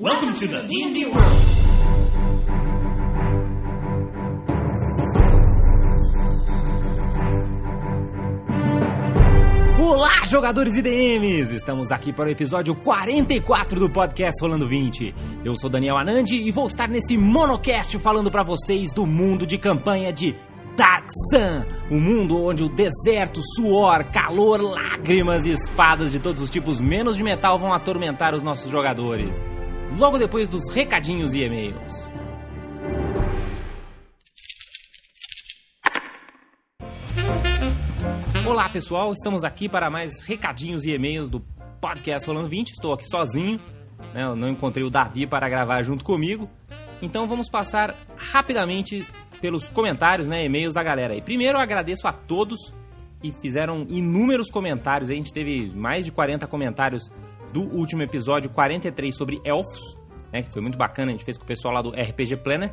Welcome to the D&D world. Olá, jogadores e DMs! Estamos aqui para o episódio 44 do podcast Rolando 20. Eu sou Daniel Anandi e vou estar nesse monocast falando para vocês do mundo de campanha de Dark Sun, um mundo onde o deserto, suor, calor, lágrimas e espadas de todos os tipos menos de metal vão atormentar os nossos jogadores. Logo depois dos recadinhos e e-mails. Olá pessoal, estamos aqui para mais recadinhos e e-mails do podcast Rolando 20. Estou aqui sozinho, né? Eu não encontrei o Davi para gravar junto comigo. Então vamos passar rapidamente pelos comentários, né, e-mails da galera. E primeiro eu agradeço a todos que fizeram inúmeros comentários. A gente teve mais de 40 comentários do último episódio 43 sobre elfos, né, que foi muito bacana. A gente fez com o pessoal lá do RPG Planet.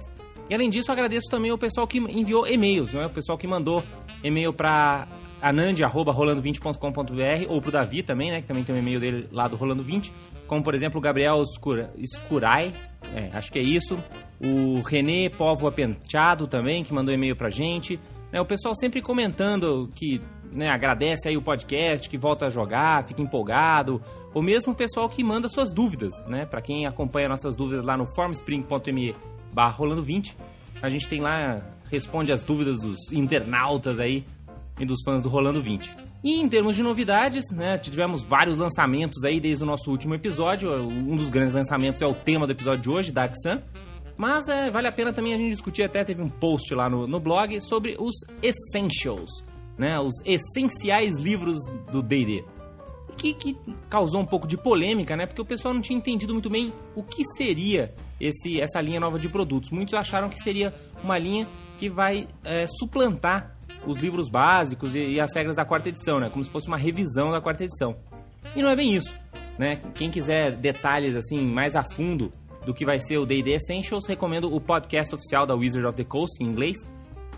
E além disso, agradeço também o pessoal que enviou e-mails, né? O pessoal que mandou e-mail para anand@rolando20.com.br ou pro Davi também, né, que também tem um e-mail dele lá do Rolando 20, como por exemplo o Gabriel Escura, Escurai, é, acho que é isso, o René Povo Penteado também, que mandou e-mail pra gente, né, o pessoal sempre comentando que né, agradece aí o podcast, que volta a jogar, fica empolgado, ou mesmo o pessoal que manda suas dúvidas, né, para quem acompanha nossas dúvidas lá no formspring.me barra rolando 20, a gente tem lá, responde as dúvidas dos internautas aí, e dos fãs do Rolando 20. E em termos de novidades, né, tivemos vários lançamentos aí desde o nosso último episódio. Um dos grandes lançamentos é o tema do episódio de hoje, Dark Sun. Mas é, vale a pena também a gente discutir, até teve um post lá no, no blog sobre os Essentials, né, os essenciais livros do D&D. Que, que causou um pouco de polêmica, né, porque o pessoal não tinha entendido muito bem o que seria esse, essa linha nova de produtos. Muitos acharam que seria uma linha que vai é, suplantar os livros básicos e, e, as regras da quarta edição, né? Como se fosse uma revisão da quarta edição. E não é bem isso, né? Quem quiser detalhes assim mais a fundo do que vai ser o D&D Essentials, recomendo o podcast oficial da Wizard of the Coast em inglês.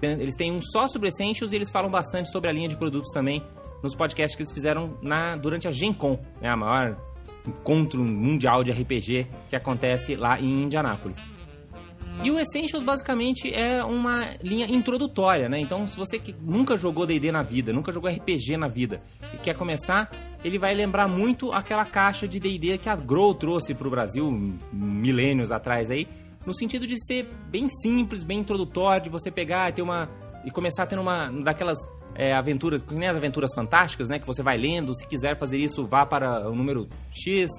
Eles têm um só sobre Essentials e eles falam bastante sobre a linha de produtos também nos podcasts que eles fizeram na durante a Gen Con, né? A maior encontro mundial de RPG que acontece lá em Indianápolis. E o Essentials basicamente é uma linha introdutória, né? Então, se você que nunca jogou D&D na vida, nunca jogou RPG na vida e quer começar, ele vai lembrar muito aquela caixa de D&D que a Grow trouxe para o Brasil milênios atrás aí, no sentido de ser bem simples, bem introdutório, de você pegar e ter uma e começar tendo uma daquelas é, aventuras, que nem as aventuras fantásticas, né? Que você vai lendo, se quiser fazer isso, vá para o número X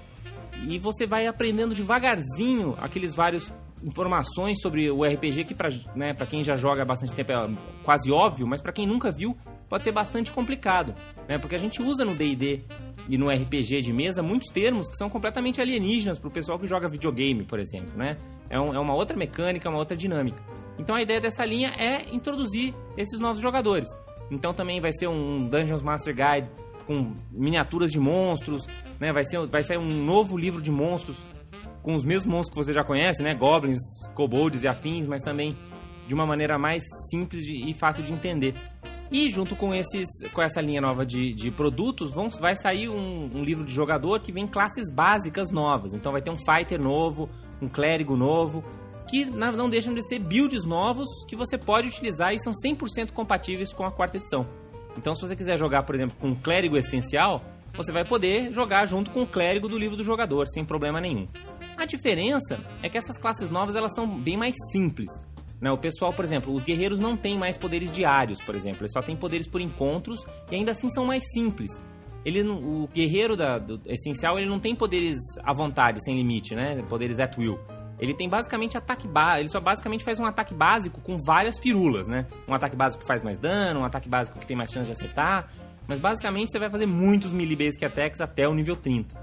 e você vai aprendendo devagarzinho aqueles vários informações sobre o RPG que para né, quem já joga há bastante tempo é quase óbvio, mas para quem nunca viu pode ser bastante complicado, né? Porque a gente usa no D&D e no RPG de mesa muitos termos que são completamente alienígenas para o pessoal que joga videogame, por exemplo, né? É, um, é uma outra mecânica, uma outra dinâmica. Então a ideia dessa linha é introduzir esses novos jogadores. Então também vai ser um Dungeons Master Guide com miniaturas de monstros, né? Vai ser vai sair um novo livro de monstros com os mesmos monstros que você já conhece, né? Goblins, kobolds e afins, mas também de uma maneira mais simples e fácil de entender. E junto com, esses, com essa linha nova de, de produtos, vão, vai sair um, um, livro de jogador que vem classes básicas novas. Então vai ter um fighter novo, um clérigo novo, que não deixam de ser builds novos que você pode utilizar e são 100% compatíveis com a quarta edição. Então se você quiser jogar, por exemplo, com um clérigo essencial, você vai poder jogar junto com o clérigo do livro do jogador, sem problema nenhum. A diferença é que essas classes novas elas são bem mais simples. Né? O pessoal, por exemplo, os guerreiros não têm mais poderes diários, por exemplo, eles só têm poderes por encontros e ainda assim são mais simples. Ele, o guerreiro da, do essencial ele não tem poderes à vontade, sem limite, né? Poderes at will. Ele tem basicamente ataque básico. Ele só basicamente faz um ataque básico com várias firulas, né? Um ataque básico que faz mais dano, um ataque básico que tem mais chance de acertar. Mas basicamente você vai fazer muitos melee basic attacks até o nível 30.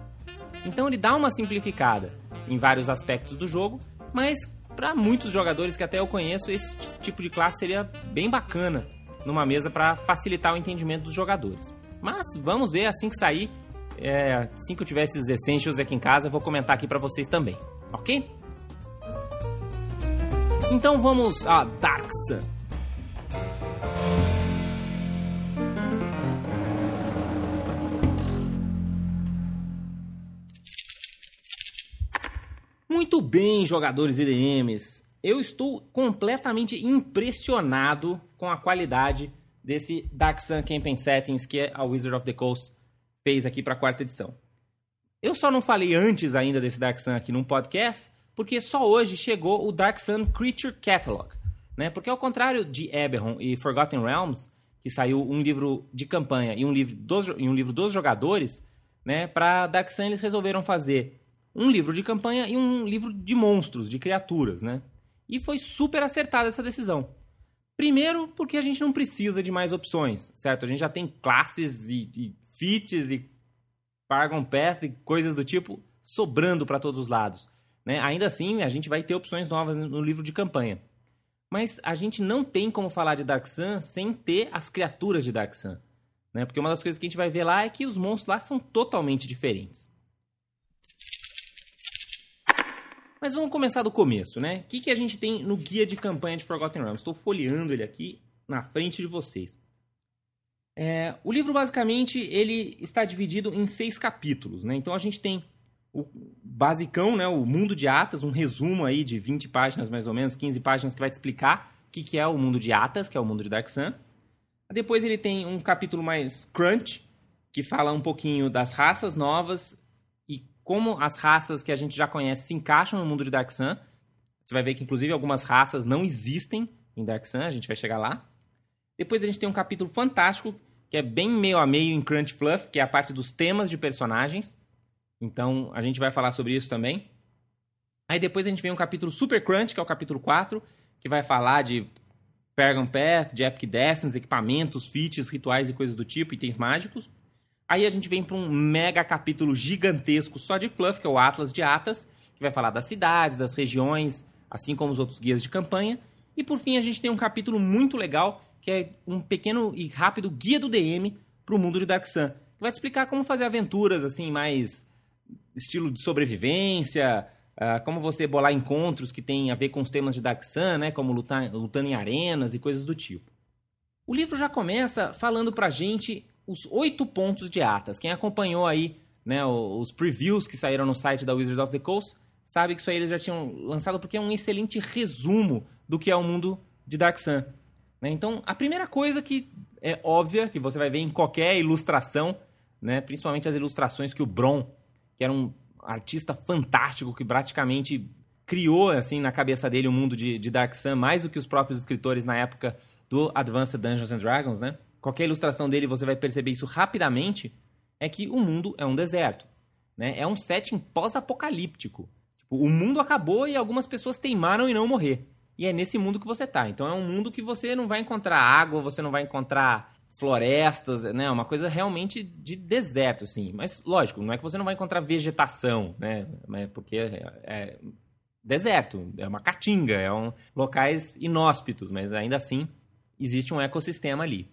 Então ele dá uma simplificada em vários aspectos do jogo, mas para muitos jogadores que até eu conheço, esse tipo de classe seria bem bacana numa mesa para facilitar o entendimento dos jogadores. Mas vamos ver assim que sair. É, assim que eu tiver esses essentials aqui em casa, eu vou comentar aqui para vocês também, ok? Então vamos a Dark Sun. Muito bem, jogadores e DMs. Eu estou completamente impressionado com a qualidade desse Dark Sun Campaign Settings que a Wizard of the Coast fez aqui para a quarta edição. Eu só não falei antes ainda desse Dark Sun aqui num podcast, porque só hoje chegou o Dark Sun Creature Catalog. Né? Porque ao contrário de Eberron e Forgotten Realms, que saiu um livro de campanha e um livro dos, e um livro dos jogadores, né? para Dark Sun eles resolveram fazer um livro de campanha e um livro de monstros, de criaturas. Né? E foi super acertada essa decisão. Primeiro, porque a gente não precisa de mais opções, certo? A gente já tem classes e, e fits e Paragon Path e coisas do tipo sobrando para todos os lados. Né? Ainda assim, a gente vai ter opções novas no livro de campanha. Mas a gente não tem como falar de Dark Sun sem ter as criaturas de Dark Sun. Né? Porque uma das coisas que a gente vai ver lá é que os monstros lá são totalmente diferentes. Mas vamos começar do começo, né? O que, que a gente tem no guia de campanha de Forgotten Realms? Estou folheando ele aqui na frente de vocês. É, o livro, basicamente, ele está dividido em seis capítulos, né? Então a gente tem o basicão, né? O mundo de Atas, um resumo aí de 20 páginas, mais ou menos, 15 páginas, que vai te explicar o que, que é o mundo de Atas, que é o mundo de Dark Sun. Depois ele tem um capítulo mais crunch, que fala um pouquinho das raças novas como as raças que a gente já conhece se encaixam no mundo de Dark Sun. Você vai ver que, inclusive, algumas raças não existem em Dark Sun, a gente vai chegar lá. Depois a gente tem um capítulo fantástico, que é bem meio a meio em Crunch Fluff, que é a parte dos temas de personagens. Então, a gente vai falar sobre isso também. Aí depois a gente vem um capítulo Super Crunch, que é o capítulo 4, que vai falar de Paragon Path, de Epic Destinies, equipamentos, feats, rituais e coisas do tipo, itens mágicos. Aí a gente vem para um mega capítulo gigantesco só de fluff, que é o Atlas de Atas, que vai falar das cidades, das regiões, assim como os outros guias de campanha. E por fim a gente tem um capítulo muito legal, que é um pequeno e rápido guia do DM para o mundo de Dark Sun. Que vai te explicar como fazer aventuras assim mais estilo de sobrevivência, uh, como você bolar encontros que tem a ver com os temas de Dark Sun, né, como lutar, lutando em arenas e coisas do tipo. O livro já começa falando pra gente os oito pontos de atas. Quem acompanhou aí né, os previews que saíram no site da Wizard of the Coast sabe que isso aí eles já tinham lançado porque é um excelente resumo do que é o mundo de Dark Sun. Né? Então, a primeira coisa que é óbvia, que você vai ver em qualquer ilustração, né, principalmente as ilustrações que o Bron, que era um artista fantástico que praticamente criou assim na cabeça dele o mundo de, de Dark Sun mais do que os próprios escritores na época do Advanced Dungeons and Dragons, né? Qualquer ilustração dele você vai perceber isso rapidamente, é que o mundo é um deserto. Né? É um setting pós-apocalíptico. Tipo, o mundo acabou e algumas pessoas teimaram em não morrer. E é nesse mundo que você tá. Então é um mundo que você não vai encontrar água, você não vai encontrar florestas, né? Uma coisa realmente de deserto, assim. Mas, lógico, não é que você não vai encontrar vegetação, né? Porque é, é deserto, é uma caatinga, é um locais inóspitos, mas ainda assim existe um ecossistema ali.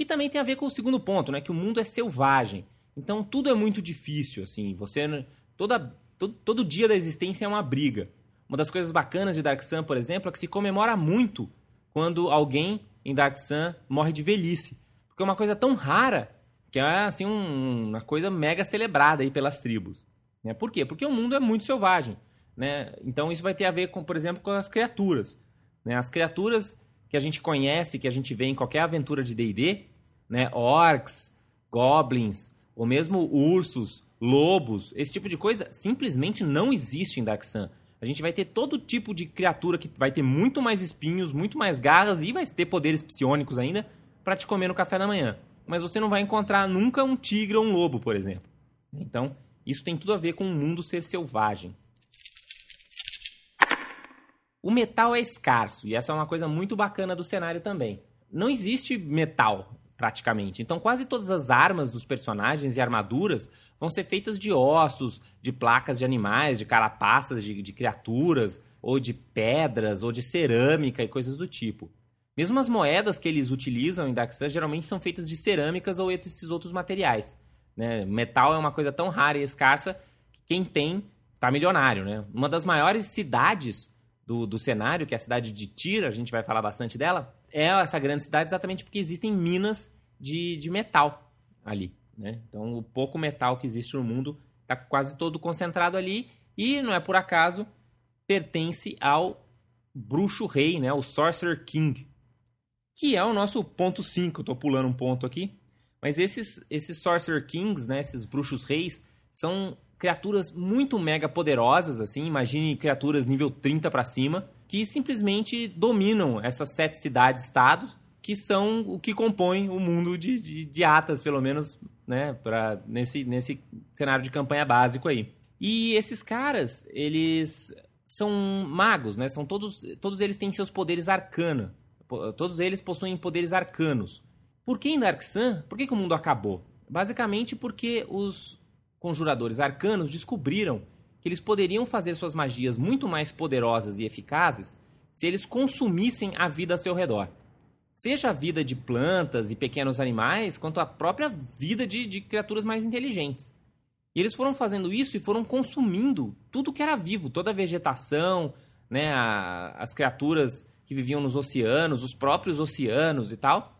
E também tem a ver com o segundo ponto, né? Que o mundo é selvagem. Então tudo é muito difícil, assim. Você toda todo, todo dia da existência é uma briga. Uma das coisas bacanas de Dark Sun, por exemplo, é que se comemora muito quando alguém em Dark Sun morre de velhice, porque é uma coisa tão rara que é assim um, uma coisa mega celebrada aí pelas tribos. Né? Por quê? Porque o mundo é muito selvagem, né? Então isso vai ter a ver com, por exemplo, com as criaturas. Né? As criaturas que a gente conhece, que a gente vê em qualquer aventura de D&D, né? Orcs, goblins, ou mesmo ursos, lobos, esse tipo de coisa simplesmente não existe em Sun. A gente vai ter todo tipo de criatura que vai ter muito mais espinhos, muito mais garras e vai ter poderes psionicos ainda para te comer no café da manhã. Mas você não vai encontrar nunca um tigre ou um lobo, por exemplo. Então, isso tem tudo a ver com o mundo ser selvagem. O metal é escasso e essa é uma coisa muito bacana do cenário também. Não existe metal praticamente. Então, quase todas as armas dos personagens e armaduras vão ser feitas de ossos, de placas de animais, de carapaças de, de criaturas, ou de pedras, ou de cerâmica e coisas do tipo. Mesmo as moedas que eles utilizam em Dark geralmente são feitas de cerâmicas ou esses outros materiais. Né? Metal é uma coisa tão rara e escassa que quem tem tá milionário. Né? Uma das maiores cidades do, do cenário, que é a cidade de Tira, a gente vai falar bastante dela, é essa grande cidade exatamente porque existem minas de, de metal ali. Né? Então, o pouco metal que existe no mundo está quase todo concentrado ali. E não é por acaso, pertence ao bruxo rei, né, o Sorcerer King, que é o nosso ponto 5. Estou pulando um ponto aqui. Mas esses, esses Sorcerer Kings, né, esses bruxos reis, são criaturas muito mega poderosas, assim, imagine criaturas nível 30 para cima, que simplesmente dominam essas sete cidades-estados, que são o que compõe o mundo de, de, de Atas, pelo menos, né, pra, nesse, nesse cenário de campanha básico aí. E esses caras, eles são magos, né? São todos, todos eles têm seus poderes arcana. Todos eles possuem poderes arcanos. Por que em Dark Sun? Por que, que o mundo acabou? Basicamente porque os conjuradores arcanos descobriram que eles poderiam fazer suas magias muito mais poderosas e eficazes se eles consumissem a vida ao seu redor. Seja a vida de plantas e pequenos animais, quanto a própria vida de, de criaturas mais inteligentes. E eles foram fazendo isso e foram consumindo tudo que era vivo, toda a vegetação, né, a, as criaturas que viviam nos oceanos, os próprios oceanos e tal.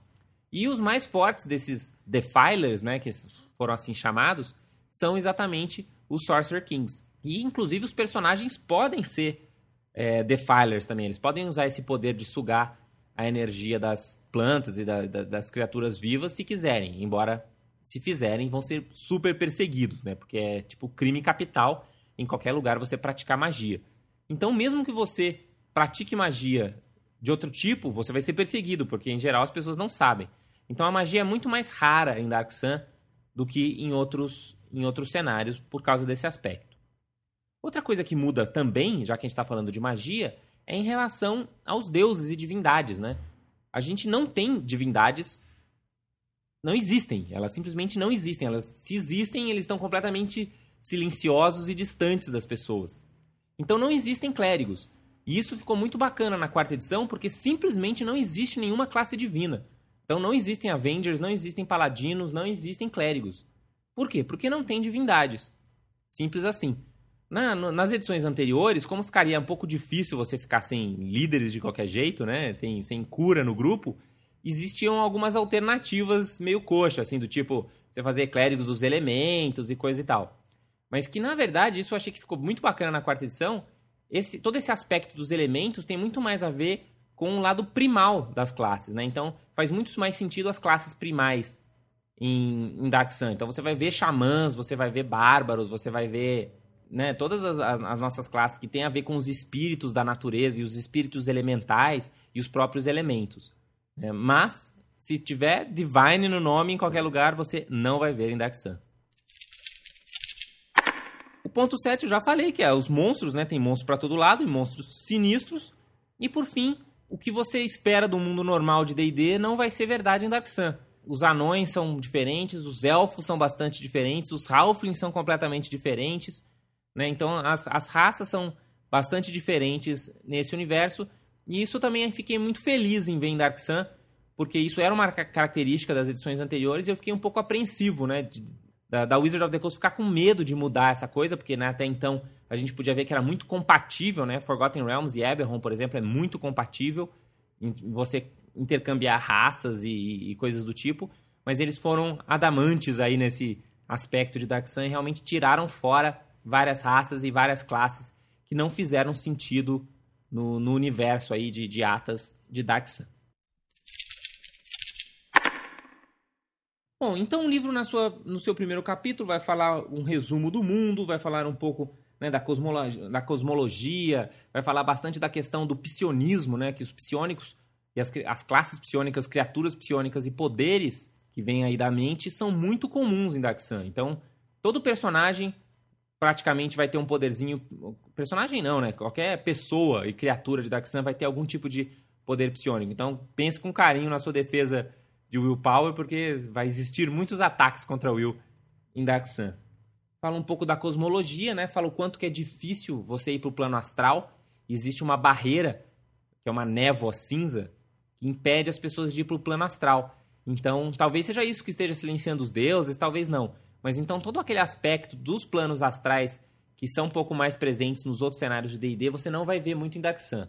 E os mais fortes desses Defilers, né, que foram assim chamados, são exatamente os Sorcerer Kings. E inclusive os personagens podem ser é, Defilers também. Eles podem usar esse poder de sugar a energia das plantas e da, da, das criaturas vivas se quiserem, embora se fizerem, vão ser super perseguidos, né? Porque é tipo crime capital em qualquer lugar você praticar magia. Então, mesmo que você pratique magia de outro tipo, você vai ser perseguido, porque em geral as pessoas não sabem. Então a magia é muito mais rara em Dark Sun do que em outros, em outros cenários por causa desse aspecto. Outra coisa que muda também, já que a gente está falando de magia, é em relação aos deuses e divindades, né? A gente não tem divindades não existem. Elas simplesmente não existem. Elas, se existem, eles estão completamente silenciosos e distantes das pessoas. Então não existem clérigos. E isso ficou muito bacana na quarta edição, porque simplesmente não existe nenhuma classe divina. Então não existem Avengers, não existem Paladinos, não existem clérigos. Por quê? Porque não tem divindades. Simples assim. Na, no, nas edições anteriores, como ficaria um pouco difícil você ficar sem líderes de qualquer jeito, né? Sem, sem cura no grupo, existiam algumas alternativas meio coxa, assim, do tipo você fazer clérigos dos elementos e coisa e tal. Mas que na verdade isso eu achei que ficou muito bacana na quarta edição. Esse, todo esse aspecto dos elementos tem muito mais a ver com o lado primal das classes, né? Então faz muito mais sentido as classes primais em, em Dark Sun. Então você vai ver xamãs, você vai ver bárbaros, você vai ver né, todas as, as, as, nossas classes que têm a ver com os espíritos da natureza e os espíritos elementais e os próprios elementos. É, mas, se tiver Divine no nome em qualquer lugar, você não vai ver em Dark Sun. O ponto 7 eu já falei, que é os monstros, né? Tem monstros para todo lado e monstros sinistros. E por fim, o que você espera do mundo normal de D&D não vai ser verdade em Dark Sun. Os anões são diferentes, os elfos são bastante diferentes, os halflings são completamente diferentes, né? Então as, as raças são bastante diferentes nesse universo e isso também fiquei muito feliz em ver em Dark Sun, porque isso era uma característica das edições anteriores e eu fiquei um pouco apreensivo, né? De, da, da Wizard of the Coast ficar com medo de mudar essa coisa, porque né, até então a gente podia ver que era muito compatível, né? Forgotten Realms e Eberron, por exemplo, é muito compatível em você intercambiar raças e, e coisas do tipo, mas eles foram adamantes aí nesse aspecto de Dark Sun e realmente tiraram fora várias raças e várias classes que não fizeram sentido no, no universo aí de, de Atas de Dark Sun. Bom, então o livro na sua, no seu primeiro capítulo vai falar um resumo do mundo, vai falar um pouco né, da, cosmologia, da cosmologia, vai falar bastante da questão do psionismo, né, que os psionicos e as, as classes psionicas, criaturas psionicas e poderes que vêm aí da mente são muito comuns em Dark Sun. Então, todo personagem praticamente vai ter um poderzinho. Personagem não, né? Qualquer pessoa e criatura de Sun vai ter algum tipo de poder psionico. Então pense com carinho na sua defesa de Willpower, porque vai existir muitos ataques contra Will em Sun. Fala um pouco da cosmologia, né? Fala o quanto que é difícil você ir para o plano astral. Existe uma barreira, que é uma névoa cinza, que impede as pessoas de ir para o plano astral. Então, talvez seja isso que esteja silenciando os deuses, talvez não. Mas então todo aquele aspecto dos planos astrais que são um pouco mais presentes nos outros cenários de D&D, você não vai ver muito em Sun.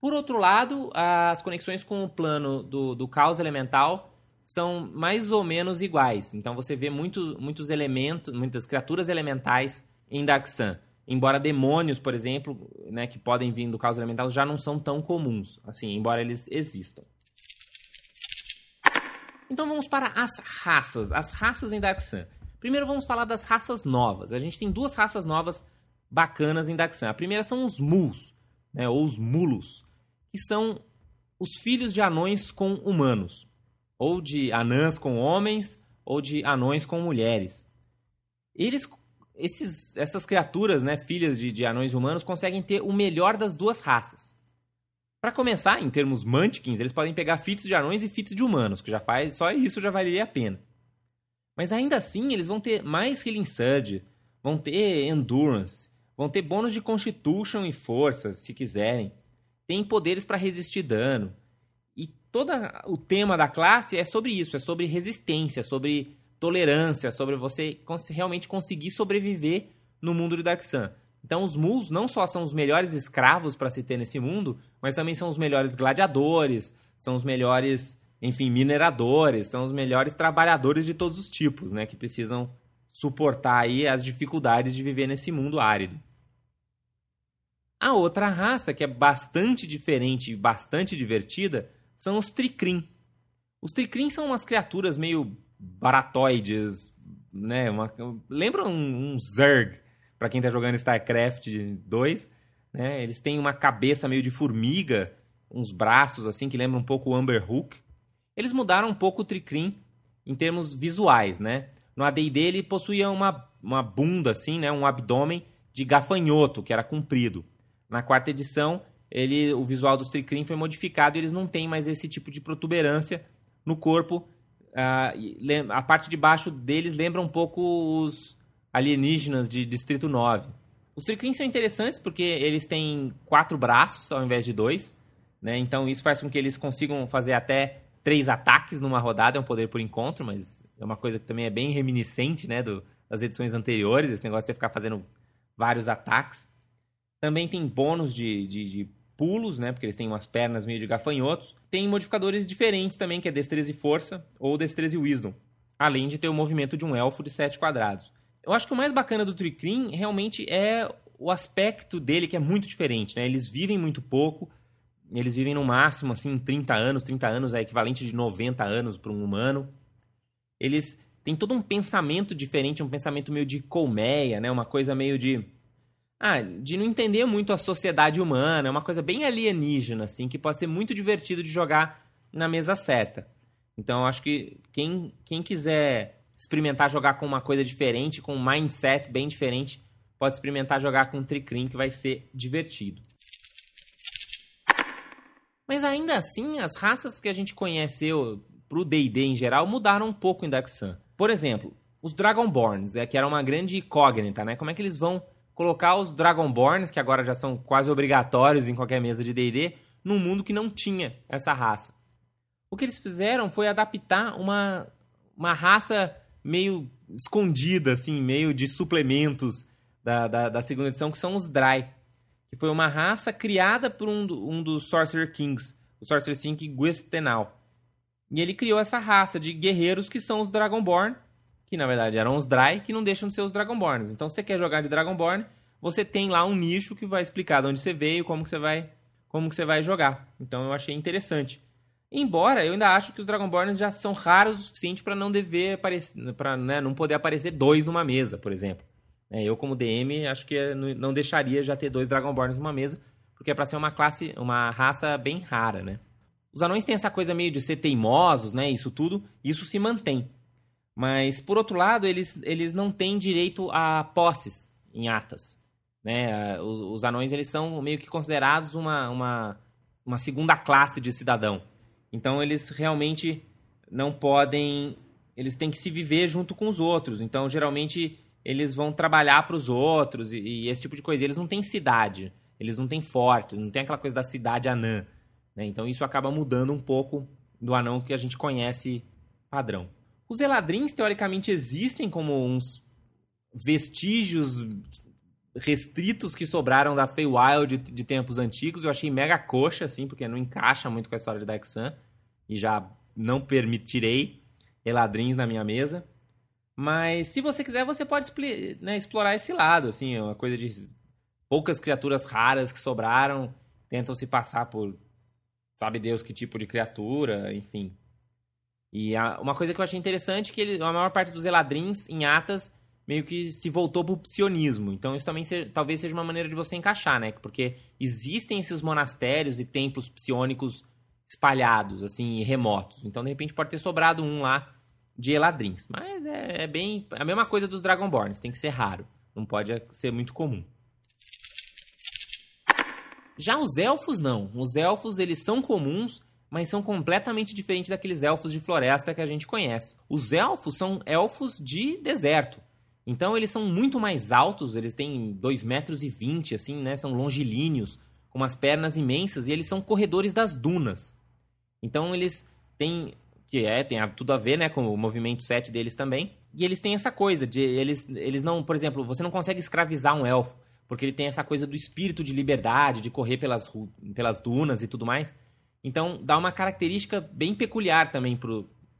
Por outro lado, as conexões com o plano do, do caos elemental são mais ou menos iguais. Então você vê muito, muitos elementos, muitas criaturas elementais em Sun. embora demônios, por exemplo, né, que podem vir do caos elemental, já não são tão comuns, assim, embora eles existam. Então vamos para as raças, as raças em Dark Sun. Primeiro vamos falar das raças novas. A gente tem duas raças novas bacanas em Sun. A primeira são os Muls, né, ou os Mulos, que são os filhos de anões com humanos, ou de anãs com homens, ou de anões com mulheres. Eles esses, essas criaturas, né, filhas de, de anões humanos, conseguem ter o melhor das duas raças. Para começar, em termos Munchkins, eles podem pegar fitos de anões e fitos de humanos, que já faz só isso já valeria a pena. Mas ainda assim, eles vão ter mais Healing Surge, vão ter Endurance, vão ter bônus de Constitution e Força, se quiserem. Tem poderes para resistir dano. E todo o tema da classe é sobre isso, é sobre resistência, sobre tolerância, sobre você realmente conseguir sobreviver no mundo de Dark Sun. Então os Muls não só são os melhores escravos para se ter nesse mundo, mas também são os melhores gladiadores, são os melhores, enfim, mineradores, são os melhores trabalhadores de todos os tipos, né, que precisam suportar aí as dificuldades de viver nesse mundo árido. A outra raça, que é bastante diferente e bastante divertida, são os Tricrim. Os Tricrim são umas criaturas meio baratoides, né? Uma, lembra um, um Zerg, para quem tá jogando StarCraft 2, né? Eles têm uma cabeça meio de formiga, uns braços assim que lembram um pouco o Amber Hook. Eles mudaram um pouco o Tricrim em termos visuais, né? No AD&D ele possuía uma, uma bunda assim, né? Um abdômen de gafanhoto, que era comprido. Na quarta edição, ele, o visual dos Tricrim foi modificado e eles não têm mais esse tipo de protuberância no corpo Uh, a parte de baixo deles lembra um pouco os alienígenas de Distrito 9. Os Tricrins são interessantes porque eles têm quatro braços ao invés de dois, né? Então isso faz com que eles consigam fazer até três ataques numa rodada, é um poder por encontro, mas é uma coisa que também é bem reminiscente, né, do, das edições anteriores, esse negócio de você ficar fazendo vários ataques. Também tem bônus de, de, de pulos, né? Porque eles têm umas pernas meio de gafanhotos. Tem modificadores diferentes também, que é destreza e força, ou destreza e wisdom. Além de ter o movimento de um elfo de 7 quadrados. Eu acho que o mais bacana do Tricrim realmente é o aspecto dele, que é muito diferente, né? Eles vivem muito pouco, eles vivem no máximo, assim, 30 anos. 30 anos é equivalente de 90 anos para um humano. Eles têm todo um pensamento diferente, um pensamento meio de colmeia, né? Uma coisa meio de ah, de não entender muito a sociedade humana, é uma coisa bem alienígena, assim, que pode ser muito divertido de jogar na mesa certa. Então, eu acho que quem, quem quiser experimentar jogar com uma coisa diferente, com um mindset bem diferente, pode experimentar jogar com um Tricrim, que vai ser divertido. Mas ainda assim, as raças que a gente conheceu pro D&D em geral mudaram um pouco em Dark Sun. Por exemplo, os Dragonborns, é, que era uma grande incógnita, né? Como é que eles vão colocar os Dragonborns, que agora já são quase obrigatórios em qualquer mesa de D&D, num mundo que não tinha essa raça. O que eles fizeram foi adaptar uma, uma raça meio escondida, assim, meio de suplementos da, da, da segunda edição, que são os Dry. Que foi uma raça criada por um, um dos Sorcerer Kings, o Sorcerer King Guestenal. E ele criou essa raça de guerreiros que são os Dragonborn, que na verdade eram os Dry, que não deixam de ser os Dragonborns. Então, se você quer jogar de Dragonborn, você tem lá um nicho que vai explicar de onde você veio, como que você vai, como que você vai jogar. Então, eu achei interessante. Embora eu ainda acho que os Dragonborns já são raros o suficiente para não dever aparecer, para né, não poder aparecer dois numa mesa, por exemplo. É, eu como DM acho que não deixaria já ter dois Dragonborns numa mesa, porque é para ser uma classe, uma raça bem rara, né? Os anões têm essa coisa meio de ser teimosos, né? Isso tudo, isso se mantém. Mas, por outro lado, eles, eles não têm direito a posses em atas. Né? Os, os anões eles são meio que considerados uma, uma, uma segunda classe de cidadão. Então, eles realmente não podem... Eles têm que se viver junto com os outros. Então, geralmente, eles vão trabalhar para os outros e, e, esse tipo de coisa. Eles não têm cidade. Eles não têm fortes. Não tem aquela coisa da cidade anã. Né? Então, isso acaba mudando um pouco do anão que a gente conhece padrão. Os eladrins, teoricamente, existem como uns vestígios restritos que sobraram da Feywild de, de tempos antigos. Eu achei mega coxa, assim, porque não encaixa muito com a história de Sun. E já não permitirei eladrins na minha mesa. Mas se você quiser, você pode né, explorar esse lado, assim, é uma coisa de poucas criaturas raras que sobraram tentam se passar por sabe Deus que tipo de criatura, enfim. E a, uma coisa que eu achei interessante é que ele, a maior parte dos Eladrins em Atas meio que se voltou pro psionismo. Então isso também talvez seja uma maneira de você encaixar, né? Porque existem esses monastérios e templos psiônicos espalhados, assim, remotos. Então de repente pode ter sobrado um lá de Eladrins. Mas é, é bem a mesma coisa dos Dragonborns, tem que ser raro. Não pode ser muito comum. Já os elfos não. Os elfos eles são comuns, mas são completamente diferentes daqueles elfos de floresta que a gente conhece. Os elfos são elfos de deserto. Então eles são muito mais altos, eles têm 2,20 metros, e 20, assim, né? São longilíneos, com umas pernas imensas, e eles são corredores das dunas. Então eles têm. Que é, tem tudo a ver né, com o movimento 7 deles também. E eles têm essa coisa de. Eles, eles não. Por exemplo, você não consegue escravizar um elfo porque ele tem essa coisa do espírito de liberdade, de correr pelas, pelas dunas e tudo mais. Então, dá uma característica bem peculiar também para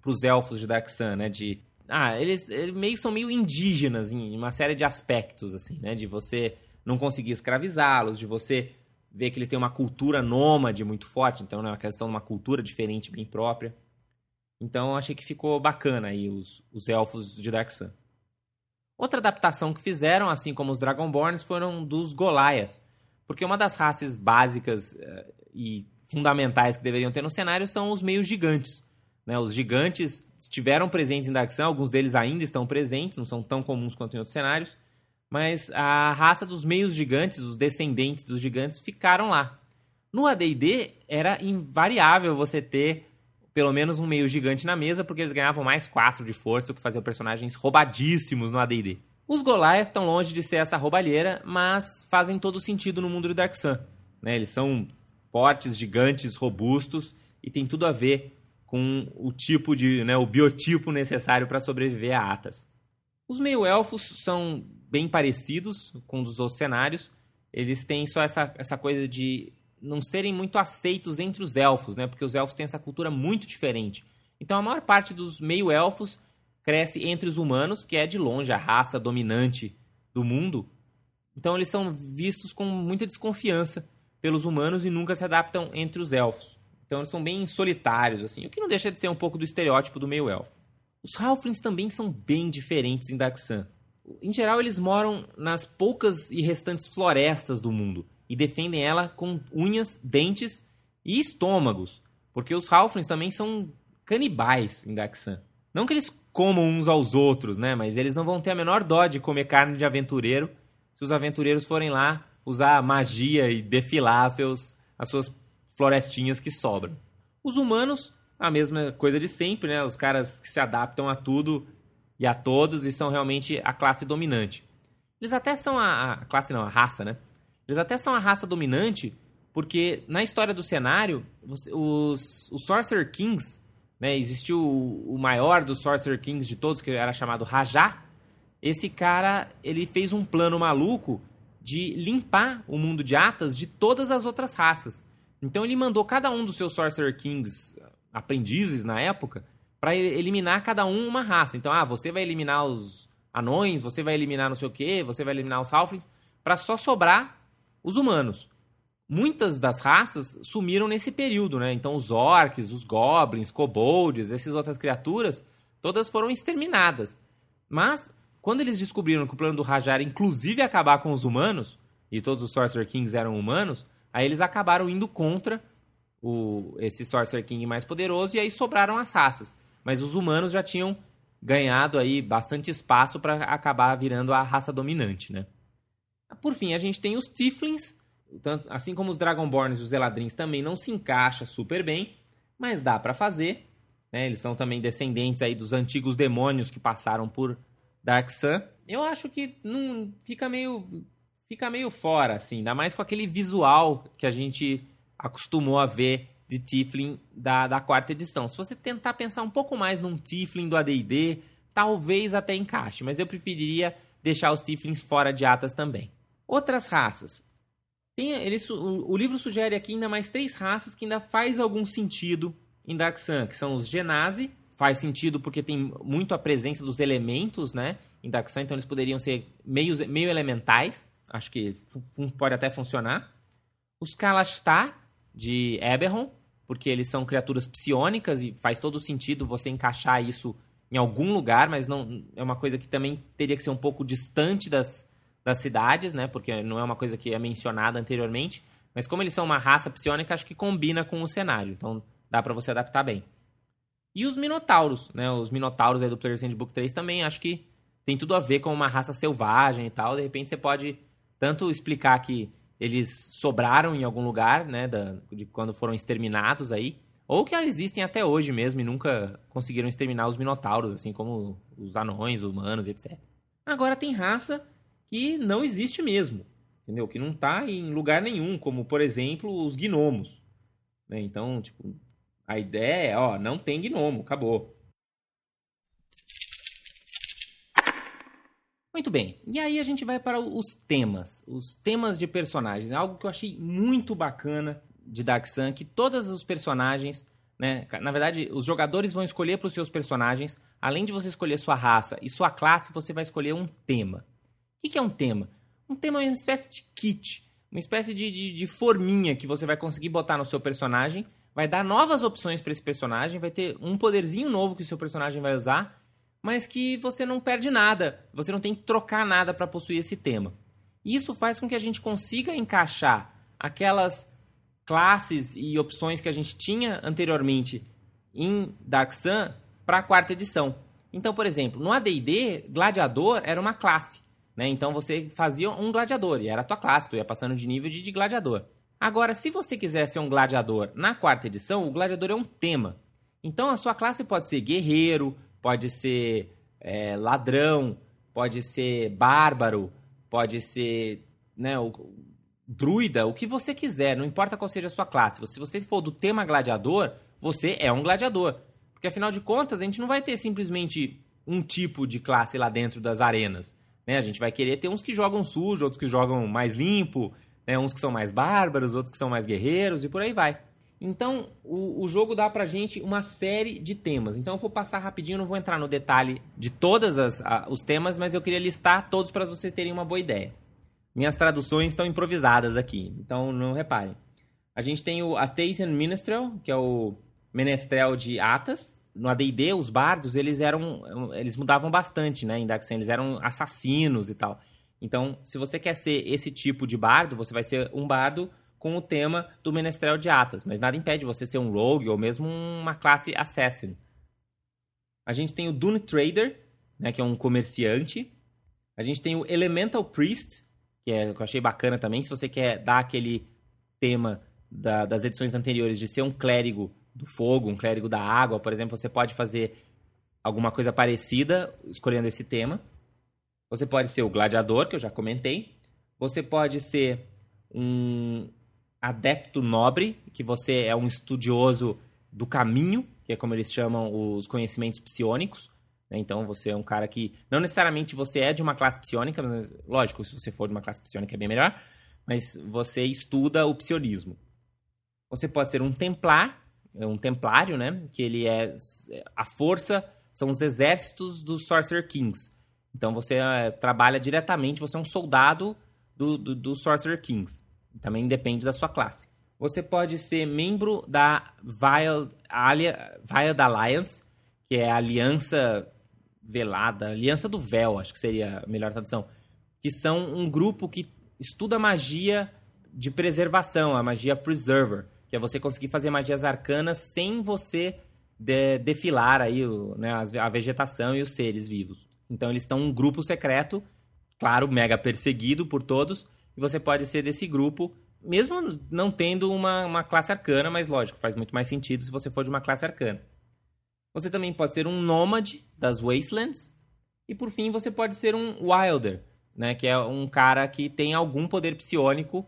os elfos de Dark Sun, né? De, ah, eles, eles, meio são meio indígenas em uma série de aspectos, assim, né? De você não conseguir escravizá-los, de você ver que eles têm uma cultura nômade muito forte, então é uma questão de uma cultura diferente, bem própria. Então, achei que ficou bacana aí os, os elfos de Dark Sun. Outra adaptação que fizeram, assim como os Dragonborns, foram dos Goliath. Porque uma das raças básicas uh, e fundamentais que deveriam ter no cenário são os meios gigantes. Né? Os gigantes estiveram presentes em Dark Sun, alguns deles ainda estão presentes, não são tão comuns quanto em outros cenários. Mas a raça dos meios gigantes, os descendentes dos gigantes, ficaram lá. No AD&D era invariável você ter pelo menos um meio gigante na mesa, porque eles ganhavam mais 4 de força, o que fazia personagens roubadíssimos no AD&D. Os Goliath estão longe de ser essa roubalheira, mas fazem todo sentido no mundo de Dark Sun. Né? Eles são fortes, gigantes, robustos e tem tudo a ver com o tipo de, né, o biotipo necessário para sobreviver a Atas. Os meio-elfos são bem parecidos com os outros cenários. Eles têm só essa, essa coisa de não serem muito aceitos entre os elfos, né? Porque os elfos têm essa cultura muito diferente. Então a maior parte dos meio-elfos cresce entre os humanos, que é de longe a raça dominante do mundo. Então eles são vistos com muita desconfiança pelos humanos e nunca se adaptam entre os elfos. Então eles são bem solitários, assim, o que não deixa de ser um pouco do estereótipo do meio-elfo. Os Halflings também são bem diferentes em Sun. Em geral, eles moram nas poucas e restantes florestas do mundo e defendem ela com unhas, dentes e estômagos, porque os Halflings também são canibais em Daxan. Não que eles comam uns aos outros, né? Mas eles não vão ter a menor dó de comer carne de aventureiro se os aventureiros forem lá usar magia e defilar seus, as suas florestinhas que sobram. Os humanos, a mesma coisa de sempre, né? Os caras que se adaptam a tudo e a todos e são realmente a classe dominante. Eles até são a, a classe não, a raça, né? Eles até são a raça dominante, porque na história do cenário, os, os Sorcerer Kings, né, existiu o, o maior dos Sorcerer Kings de todos, que era chamado Rajá. Esse cara, ele fez um plano maluco de limpar o mundo de Atas de todas as outras raças. Então ele mandou cada um dos seus Sorcerer Kings aprendizes na época para eliminar cada um uma raça. Então, ah, você vai eliminar os anões, você vai eliminar não sei o quê, você vai eliminar os halflings, para só sobrar os humanos. Muitas das raças sumiram nesse período, né? Então os orcs, os goblins, kobolds, essas outras criaturas, todas foram exterminadas. Mas quando eles descobriram que o plano do Rajar inclusive acabar com os humanos, e todos os Sorcerer Kings eram humanos, aí eles acabaram indo contra o, esse Sorcerer King mais poderoso e aí sobraram as raças. Mas os humanos já tinham ganhado aí bastante espaço para acabar virando a raça dominante, né? Por fim, a gente tem os Tiflins, tanto, assim como os Dragonborns e os Eladrins também não se encaixa super bem, mas dá para fazer. Né? Eles são também descendentes aí dos antigos demônios que passaram por Dark Sun. Eu acho que não fica meio fica meio fora assim, ainda mais com aquele visual que a gente acostumou a ver de Tiflin da, da quarta edição. Se você tentar pensar um pouco mais num Tiflin do AD&D, talvez até encaixe, mas eu preferiria deixar os Tiflins fora de Atas também. Outras raças. Tem, ele, o, o, livro sugere aqui ainda mais três raças que ainda faz algum sentido em Dark Sun, que são os Genasi, faz sentido porque tem muito a presença dos elementos, né, em Dark Sun, então eles poderiam ser meio, meio elementais, acho que pode até funcionar. Os Kalashtar, de Eberron, porque eles são criaturas psionicas e faz todo sentido você encaixar isso em algum lugar, mas não é uma coisa que também teria que ser um pouco distante das, das cidades, né? Porque não é uma coisa que é mencionada anteriormente. Mas como eles são uma raça psionica, acho que combina com o cenário. Então dá para você adaptar bem. E os Minotauros, né? Os Minotauros aí do Player's Handbook 3 também acho que tem tudo a ver com uma raça selvagem e tal. De repente você pode tanto explicar que eles sobraram em algum lugar, né? Da, de quando foram exterminados aí. Ou que existem até hoje mesmo e nunca conseguiram exterminar os Minotauros, assim como os anões, humanos, etc. Agora tem raça que não existe mesmo, entendeu? Que não está em lugar nenhum, como por exemplo os gnomos. Né? Então, tipo, a ideia é, ó, não tem gnomo, acabou. Muito bem, e aí a gente vai para os temas, os temas de personagens, algo que eu achei muito bacana de Dark Sun, que todos os personagens, né, na verdade, os jogadores vão escolher para os seus personagens, além de você escolher sua raça e sua classe, você vai escolher um tema. O que é um tema? Um tema é uma espécie de kit, uma espécie de, de, de forminha que você vai conseguir botar no seu personagem vai dar novas opções para esse personagem, vai ter um poderzinho novo que o seu personagem vai usar, mas que você não perde nada, você não tem que trocar nada para possuir esse tema. Isso faz com que a gente consiga encaixar aquelas classes e opções que a gente tinha anteriormente em Dark Sun para a quarta edição. Então, por exemplo, no AD&D, gladiador era uma classe, né? Então você fazia um gladiador e era a tua classe, tu ia passando de nível de, de gladiador. Agora, se você quiser ser um gladiador na quarta edição, o gladiador é um tema. Então a sua classe pode ser guerreiro, pode ser é, ladrão, pode ser bárbaro, pode ser né, o, druida, o que você quiser, não importa qual seja a sua classe. Se você for do tema gladiador, você é um gladiador. Porque afinal de contas, a gente não vai ter simplesmente um tipo de classe lá dentro das arenas. Né? A gente vai querer ter uns que jogam sujo, outros que jogam mais limpo, né? Uns que são mais bárbaros, outros que são mais guerreiros e por aí vai. Então, o, o jogo dá pra gente uma série de temas. Então, eu vou passar rapidinho, não vou entrar no detalhe de todos os temas, mas eu queria listar todos para vocês terem uma boa ideia. Minhas traduções estão improvisadas aqui, então não reparem. A gente tem o Athasian Minstrel, que é o menestrel de Atas. No AD&D, os bardos, eles eram... Eles mudavam bastante, né? Em Daxen, eles eram assassinos e tal. Então, se você quer ser esse tipo de bardo, você vai ser um bardo com o tema do Menestrel de Atas, mas nada impede você ser um rogue ou mesmo uma classe assassin. A gente tem o Dune Trader, né, que é um comerciante. A gente tem o Elemental Priest, que, é, que eu achei bacana também. Se você quer dar aquele tema da, das edições anteriores de ser um clérigo do fogo, um clérigo da água, por exemplo, você pode fazer alguma coisa parecida escolhendo esse tema. Você pode ser o gladiador, que eu já comentei. Você pode ser um adepto nobre, que você é um estudioso do caminho, que é como eles chamam os conhecimentos psionicos. Né? Então você é um cara que não necessariamente você é de uma classe psionica, mas lógico, se você for de uma classe psionica é bem melhor, mas você estuda o psionismo. Você pode ser um templar, é um templário, né? Que ele é a força são os exércitos dos Sorcerer Kings. Então você é, trabalha diretamente, você é um soldado do, do, do Sorcerer Kings. Também depende da sua classe. Você pode ser membro da Wild, Wild Alliance, que é a Aliança Velada, Aliança do Véu, acho que seria a melhor tradução. Que são um grupo que estuda magia de preservação, a magia Preserver, é você conseguir fazer magias arcanas sem você de, defilar aí o, né, a vegetação e os seres vivos. Então eles estão um grupo secreto, claro, mega perseguido por todos, e você pode ser desse grupo, mesmo não tendo uma, uma classe arcana, mas lógico, faz muito mais sentido se você for de uma classe arcana. Você também pode ser um nômade das Wastelands, e por fim você pode ser um Wilder, né, que é um cara que tem algum poder psionico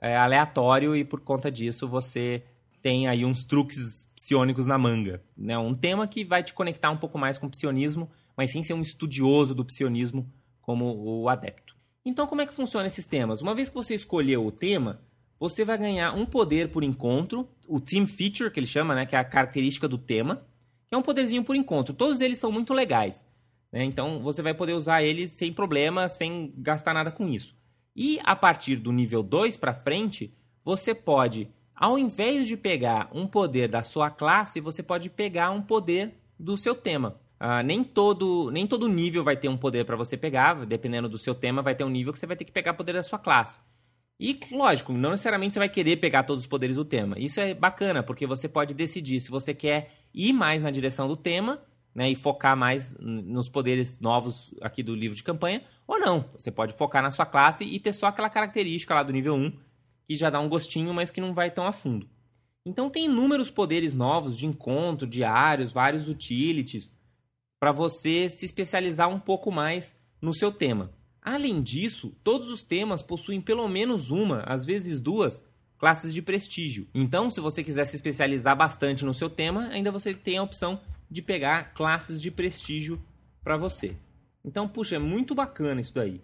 é, aleatório e por conta disso você tem aí uns truques psionicos na manga. Né? Um tema que vai te conectar um pouco mais com o psionismo mas sim ser um estudioso do psionismo como o adepto. Então, como é que funcionam esses temas? Uma vez que você escolheu o tema, você vai ganhar um poder por encontro, o team feature, que ele chama, né, que é a característica do tema, que é um poderzinho por encontro. Todos eles são muito legais. Né? Então, você vai poder usar eles sem problema, sem gastar nada com isso. E a partir do nível 2 para frente, você pode, ao invés de pegar um poder da sua classe, você pode pegar um poder do seu tema. Ah, nem, todo, nem todo nível vai ter um poder para você pegar, dependendo do seu tema, vai ter um nível que você vai ter que pegar poder da sua classe. E, lógico, não necessariamente você vai querer pegar todos os poderes do tema. Isso é bacana, porque você pode decidir se você quer ir mais na direção do tema né, e focar mais nos poderes novos aqui do livro de campanha, ou não. Você pode focar na sua classe e ter só aquela característica lá do nível 1, que já dá um gostinho, mas que não vai tão a fundo. Então tem inúmeros poderes novos de encontro, diários, vários utilities, para você se especializar um pouco mais no seu tema. Além disso, todos os temas possuem pelo menos uma, às vezes duas, classes de prestígio. Então, se você quiser se especializar bastante no seu tema, ainda você tem a opção de pegar classes de prestígio para você. Então, puxa, é muito bacana isso daí.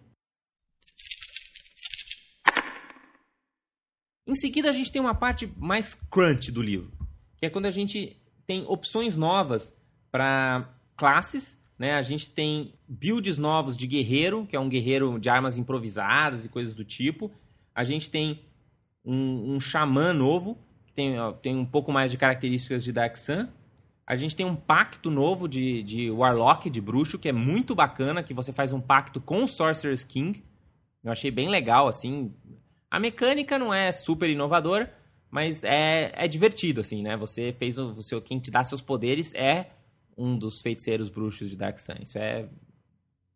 Em seguida, a gente tem uma parte mais crunch do livro, que é quando a gente tem opções novas para classes, né? A gente tem builds novos de guerreiro, que é um guerreiro de armas improvisadas e coisas do tipo. A gente tem um, um xamã novo, que tem, tem um pouco mais de características de Dark Sun. A gente tem um pacto novo de, de Warlock, de bruxo, que é muito bacana, que você faz um pacto com o Sorcerer's King. Eu achei bem legal, assim. A mecânica não é super inovadora, mas é, é divertido, assim, né? Você fez o, seu, quem te dá seus poderes é um dos feiticeiros bruxos de Dark Sun. Isso é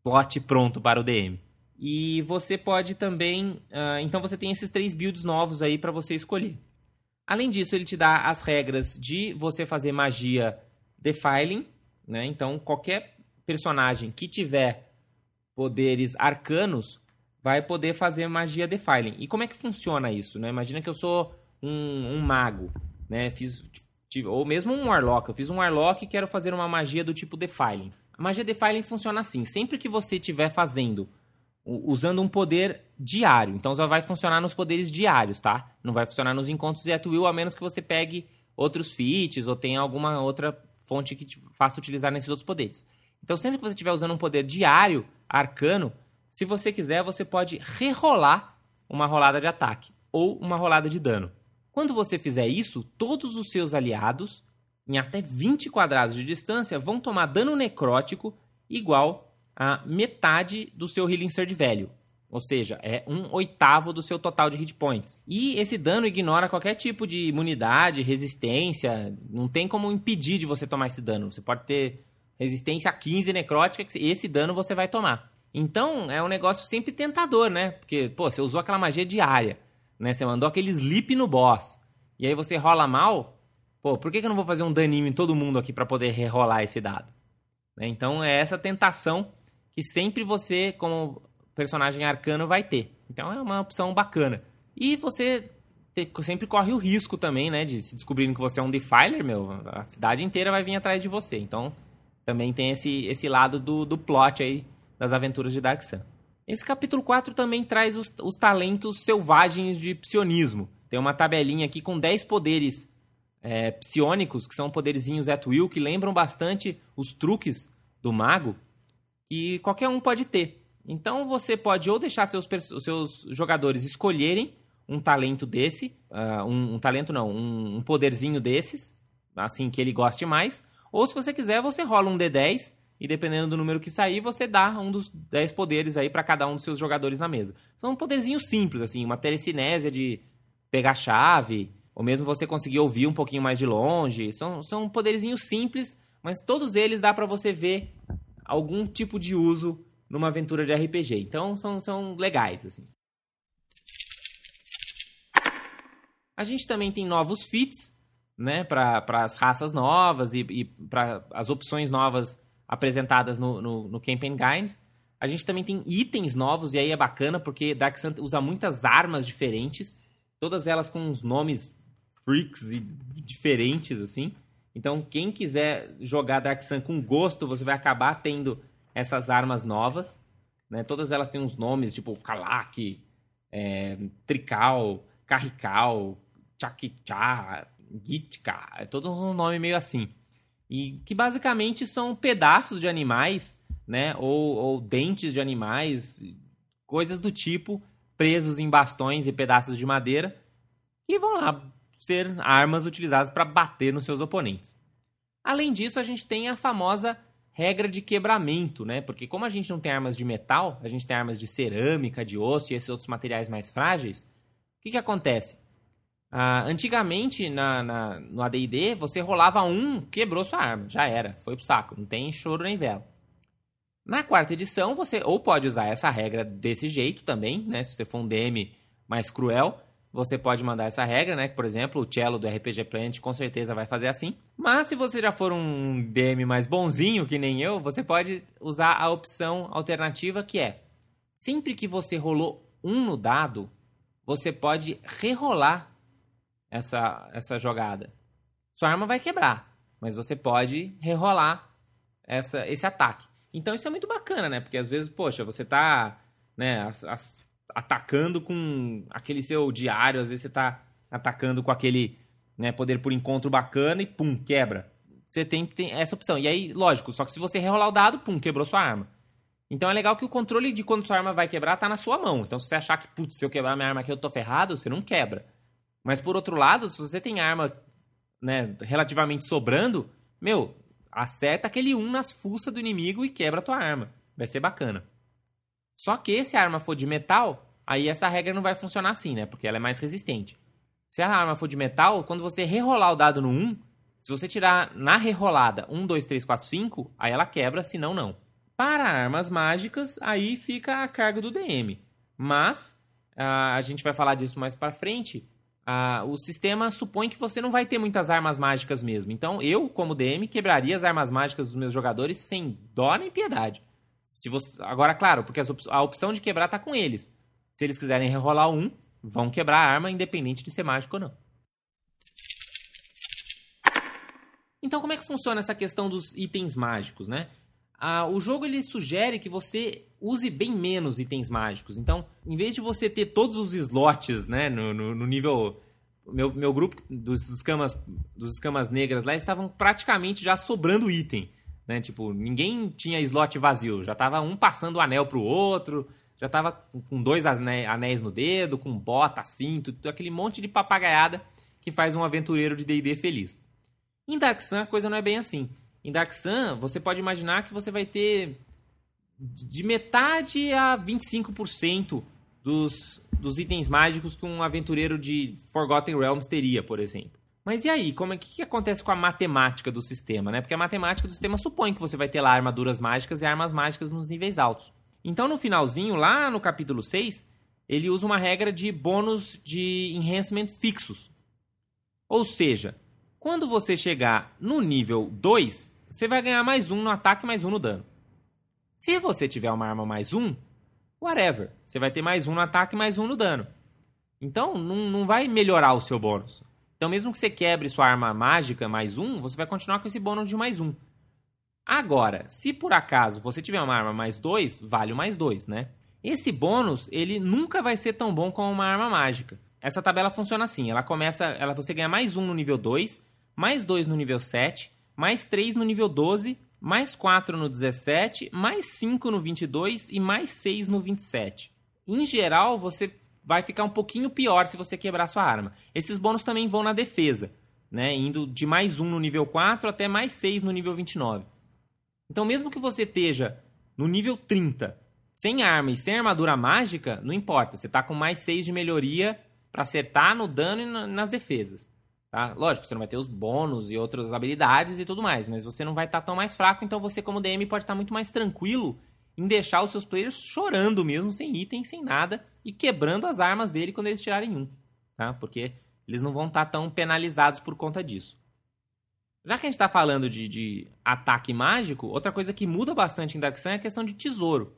plot pronto para o DM. E você pode também. Uh, então você tem esses três builds novos aí para você escolher. Além disso, ele te dá as regras de você fazer magia defiling, né? Então qualquer personagem que tiver poderes arcanos vai poder fazer magia defiling. E como é que funciona isso? Né? Imagina que eu sou um, um mago, né? Fiz ou mesmo um Warlock. Eu fiz um Warlock e quero fazer uma magia do tipo Defiling. A magia Defiling funciona assim: sempre que você estiver fazendo, usando um poder diário, então só vai funcionar nos poderes diários, tá? Não vai funcionar nos encontros de At Will, a menos que você pegue outros feats ou tenha alguma outra fonte que te faça utilizar nesses outros poderes. Então, sempre que você estiver usando um poder diário, arcano, se você quiser, você pode rerolar uma rolada de ataque ou uma rolada de dano. Quando você fizer isso, todos os seus aliados, em até 20 quadrados de distância, vão tomar dano necrótico igual a metade do seu Healing Surge velho. Ou seja, é um oitavo do seu total de hit points. E esse dano ignora qualquer tipo de imunidade, resistência. Não tem como impedir de você tomar esse dano. Você pode ter resistência a 15 necrótica, que esse dano você vai tomar. Então, é um negócio sempre tentador, né? Porque, pô, você usou aquela magia diária né? Você mandou aquele sleep no boss. E aí você rola mal. Pô, por que, que eu não vou fazer um daninho em todo mundo aqui para poder rerolar esse dado? Né? Então é essa tentação que sempre você, como personagem arcano, vai ter. Então é uma opção bacana. E você sempre corre o risco também, né? De se descobrirem que você é um defiler, meu, a cidade inteira vai vir atrás de você. Então também tem esse, esse lado do, do plot aí das aventuras de Dark Sun. Esse capítulo 4 também traz os, os talentos selvagens de psionismo. Tem uma tabelinha aqui com 10 poderes é, psionicos, que são poderzinhos at will, que lembram bastante os truques do mago, e qualquer um pode ter. Então você pode ou deixar seus, seus jogadores escolherem um talento desse, uh, um, um, talento não, um, um poderzinho desses, assim que ele goste mais, ou se você quiser, você rola um D10 e dependendo do número que sair, você dá um dos 10 poderes aí para cada um dos seus jogadores na mesa. São poderzinhos simples, assim, uma telecinésia de pegar chave, ou mesmo você conseguir ouvir um pouquinho mais de longe. São, são poderzinhos simples, mas todos eles dá para você ver algum tipo de uso numa aventura de RPG. Então são, são legais, assim. A gente também tem novos feats, né, para as raças novas e, e para as opções novas apresentadas no, no, no Campaign Guide. A gente também tem itens novos, e aí é bacana, porque Dark Sun usa muitas armas diferentes, todas elas com uns nomes freaks e diferentes, assim. Então, quem quiser jogar Dark Sun com gosto, você vai acabar tendo essas armas novas. Né? Todas elas têm uns nomes, tipo Kalak, é, Trical, Carrical, Chakicha, Gitka, é todos uns nomes meio assim. E que basicamente são pedaços de animais, né? Ou, ou dentes de animais, coisas do tipo presos em bastões e pedaços de madeira e vão lá ser armas utilizadas para bater nos seus oponentes. Além disso, a gente tem a famosa regra de quebramento, né? Porque como a gente não tem armas de metal, a gente tem armas de cerâmica, de osso e esses outros materiais mais frágeis, o que, que acontece? Ah, antigamente, na, na, no AD&D, você rolava um, quebrou sua arma, já era, foi pro saco, não tem choro nem vela. Na quarta edição, você ou pode usar essa regra desse jeito também, né? Se você for um DM mais cruel, você pode mandar essa regra, né? Por exemplo, o cello do RPG Planet com certeza vai fazer assim. Mas se você já for um DM mais bonzinho, que nem eu, você pode usar a opção alternativa que é: sempre que você rolou um no dado, você pode rerolar essa, essa jogada. Sua arma vai quebrar, mas você pode rerolar essa, esse ataque. Então isso é muito bacana, né? Porque às vezes, poxa, você tá né, as, as, atacando com aquele seu diário, às vezes você tá atacando com aquele né, poder por encontro bacana e pum, quebra. Você tem, tem essa opção. E aí, lógico, só que se você rerolar o dado, pum, quebrou sua arma. Então é legal que o controle de quando sua arma vai quebrar tá na sua mão. Então se você achar que, putz, se eu quebrar minha arma aqui eu tô ferrado, você não quebra. Mas por outro lado, se você tem arma né, relativamente sobrando, meu, acerta aquele 1 nas fuças do inimigo e quebra a tua arma. Vai ser bacana. Só que se a arma for de metal, aí essa regra não vai funcionar assim, né? Porque ela é mais resistente. Se a arma for de metal, quando você rerolar o dado no 1, se você tirar na rerolada 1, 2, 3, 4, 5, aí ela quebra, senão não. Para armas mágicas, aí fica a carga do DM. Mas, uh, a gente vai falar disso mais pra frente, ah, o sistema supõe que você não vai ter muitas armas mágicas mesmo. Então, eu, como DM, quebraria as armas mágicas dos meus jogadores sem dó nem piedade. Se você... Agora, claro, porque a opção de quebrar tá com eles. Se eles quiserem rerolar um, vão quebrar a arma, independente de ser mágico ou não. Então, como é que funciona essa questão dos itens mágicos, né? Ah, o jogo ele sugere que você use bem menos itens mágicos. Então, em vez de você ter todos os slots, né, no, no, no nível meu, meu grupo dos escamas dos escamas negras lá estavam praticamente já sobrando item, né? Tipo, ninguém tinha slot vazio, já tava um passando o anel pro outro, já tava com dois anéis no dedo, com bota, cinto, aquele monte de papagaiada que faz um aventureiro de D&D feliz. Em Dark Sun a coisa não é bem assim. Em Dark Sun, você pode imaginar que você vai ter de metade a 25% dos, dos itens mágicos que um aventureiro de Forgotten Realms teria, por exemplo. Mas e aí, como é que, que acontece com a matemática do sistema, né? Porque a matemática do sistema supõe que você vai ter lá armaduras mágicas e armas mágicas nos níveis altos. Então, no finalzinho, lá no capítulo 6, ele usa uma regra de bônus de enhancement fixos. Ou seja, quando você chegar no nível 2, você vai ganhar mais um no ataque mais um no dano. Se você tiver uma arma mais um, whatever. Você vai ter mais um no ataque mais um no dano. Então, não, não vai melhorar o seu bônus. Então, mesmo que você quebre sua arma mágica mais um, você vai continuar com esse bônus de mais um. Agora, se por acaso você tiver uma arma mais dois, vale o mais dois, né? Esse bônus, ele nunca vai ser tão bom como uma arma mágica. Essa tabela funciona assim, ela começa, ela você ganha mais um no nível 2, mais 2 no nível 7, mais 3 no nível 12, mais 4 no 17, mais 5 no 22 e mais 6 no 27. Em geral, você vai ficar um pouquinho pior se você quebrar sua arma. Esses bônus também vão na defesa, né? indo de mais 1 no nível 4 até mais 6 no nível 29. Então, mesmo que você esteja no nível 30, sem arma e sem armadura mágica, não importa, você está com mais 6 de melhoria para acertar no dano e nas defesas. Tá? Lógico, você não vai ter os bônus e outras habilidades e tudo mais, mas você não vai estar tá tão mais fraco, então você, como DM, pode estar muito mais tranquilo em deixar os seus players chorando mesmo, sem item, sem nada, e quebrando as armas dele quando eles tirarem um. Tá? Porque eles não vão estar tá tão penalizados por conta disso. Já que a gente está falando de, de, ataque mágico, outra coisa que muda bastante em Dark Sun é a questão de tesouro.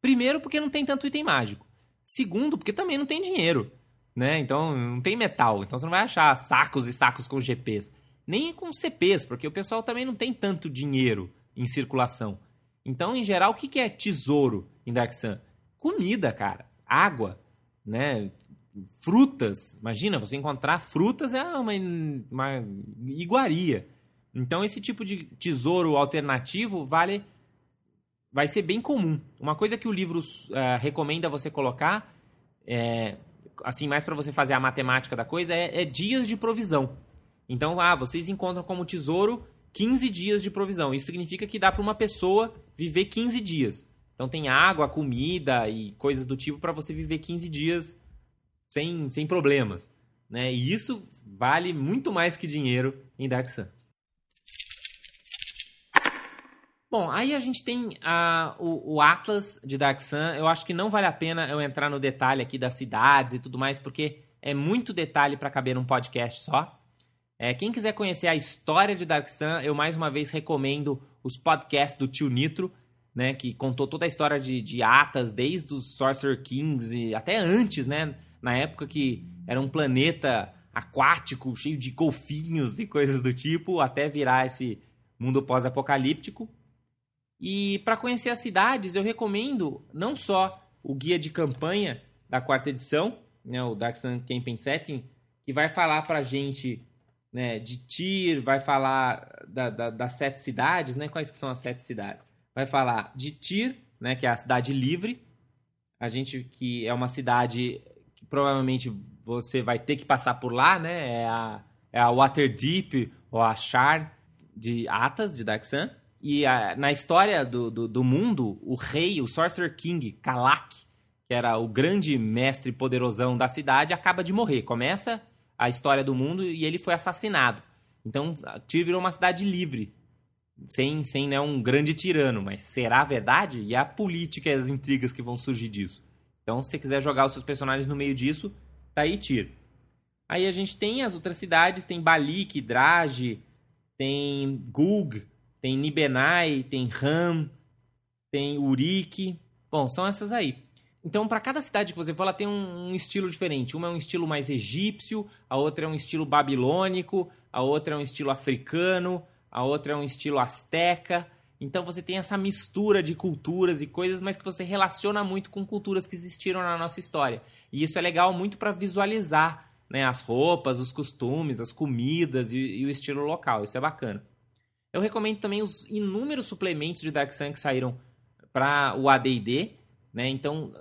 Primeiro, porque não tem tanto item mágico. Segundo, porque também não tem dinheiro né? Então não tem metal, então você não vai achar sacos e sacos com GPs, nem com CPs, porque o pessoal também não tem tanto dinheiro em circulação. Então, em geral, o que é tesouro em Dark Sun? Comida, cara, água, né? Frutas. Imagina, você encontrar frutas é uma, uma iguaria. Então, esse tipo de tesouro alternativo vale vai ser bem comum. Uma coisa que o livro uh, recomenda você colocar é, assim, mais para você fazer a matemática da coisa, é, é dias de provisão. Então, ah, vocês encontram como tesouro 15 dias de provisão. Isso significa que dá para uma pessoa viver 15 dias. Então tem água, comida e coisas do tipo para você viver 15 dias sem, sem problemas. Né? E isso vale muito mais que dinheiro em Dark Sun. Bom, aí a gente tem uh, o, o, Atlas de Dark Sun. Eu acho que não vale a pena eu entrar no detalhe aqui das cidades e tudo mais, porque é muito detalhe para caber num podcast só. É, quem quiser conhecer a história de Dark Sun, eu mais uma vez recomendo os podcasts do Tio Nitro, né, que contou toda a história de, de Atas, desde os Sorcerer Kings e até antes, né, na época que era um planeta aquático, cheio de golfinhos e coisas do tipo, até virar esse mundo pós-apocalíptico. E para conhecer as cidades, eu recomendo não só o guia de campanha da quarta edição, né, o Dark Sun Camping Setting, que vai falar para gente né, de Tyr, vai falar da, da, das sete cidades, né? Quais que são as sete cidades? Vai falar de Tyr, né, que é a cidade livre, a gente que é uma cidade que provavelmente você vai ter que passar por lá, né? É a, é a Waterdeep ou a Shar de Atas, de Dark Sun. E a, na história do, do, do, mundo, o rei, o Sorcerer King, Kalak, que era o grande mestre poderosão da cidade, acaba de morrer. Começa a história do mundo e ele foi assassinado. Então, Tyr virou uma cidade livre, sem, sem né, um grande tirano. Mas será verdade? E a política e as intrigas que vão surgir disso. Então, se você quiser jogar os seus personagens no meio disso, tá aí Tyr. Aí a gente tem as outras cidades, tem Balik, Drage, tem Gug, tem Nibenai, tem Ram, tem Urik. Bom, são essas aí. Então, para cada cidade que você for, ela tem um, um, estilo diferente. Uma é um estilo mais egípcio, a outra é um estilo babilônico, a outra é um estilo africano, a outra é um estilo asteca. Então você tem essa mistura de culturas e coisas, mas que você relaciona muito com culturas que existiram na nossa história. E isso é legal muito para visualizar né, as roupas, os costumes, as comidas e, e o estilo local. Isso é bacana. Eu recomendo também os inúmeros suplementos de Dark Sun que saíram para o AD&D, né? Então,